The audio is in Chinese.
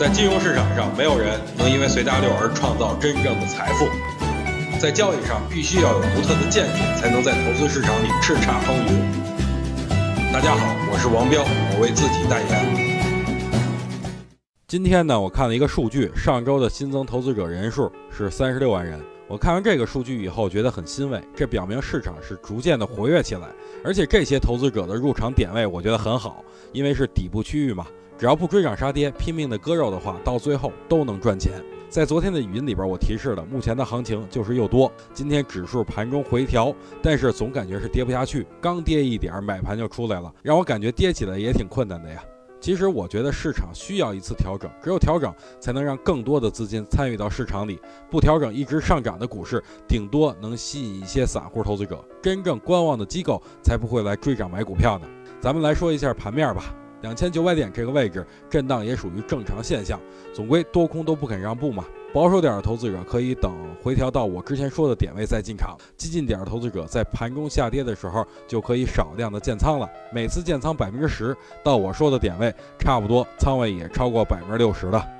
在金融市场上，没有人能因为随大流而创造真正的财富。在交易上，必须要有独特的见解，才能在投资市场里叱咤风云。大家好，我是王彪，我为自己代言。今天呢，我看了一个数据，上周的新增投资者人数是三十六万人。我看完这个数据以后，觉得很欣慰，这表明市场是逐渐的活跃起来，而且这些投资者的入场点位，我觉得很好，因为是底部区域嘛。只要不追涨杀跌，拼命的割肉的话，到最后都能赚钱。在昨天的语音里边，我提示了目前的行情就是又多。今天指数盘中回调，但是总感觉是跌不下去，刚跌一点，买盘就出来了，让我感觉跌起来也挺困难的呀。其实我觉得市场需要一次调整，只有调整才能让更多的资金参与到市场里。不调整，一直上涨的股市，顶多能吸引一些散户投资者，真正观望的机构才不会来追涨买股票呢。咱们来说一下盘面吧。两千九百点这个位置震荡也属于正常现象，总归多空都不肯让步嘛。保守点的投资者可以等回调到我之前说的点位再进场，激进点的投资者在盘中下跌的时候就可以少量的建仓了。每次建仓百分之十，到我说的点位，差不多仓位也超过百分之六十了。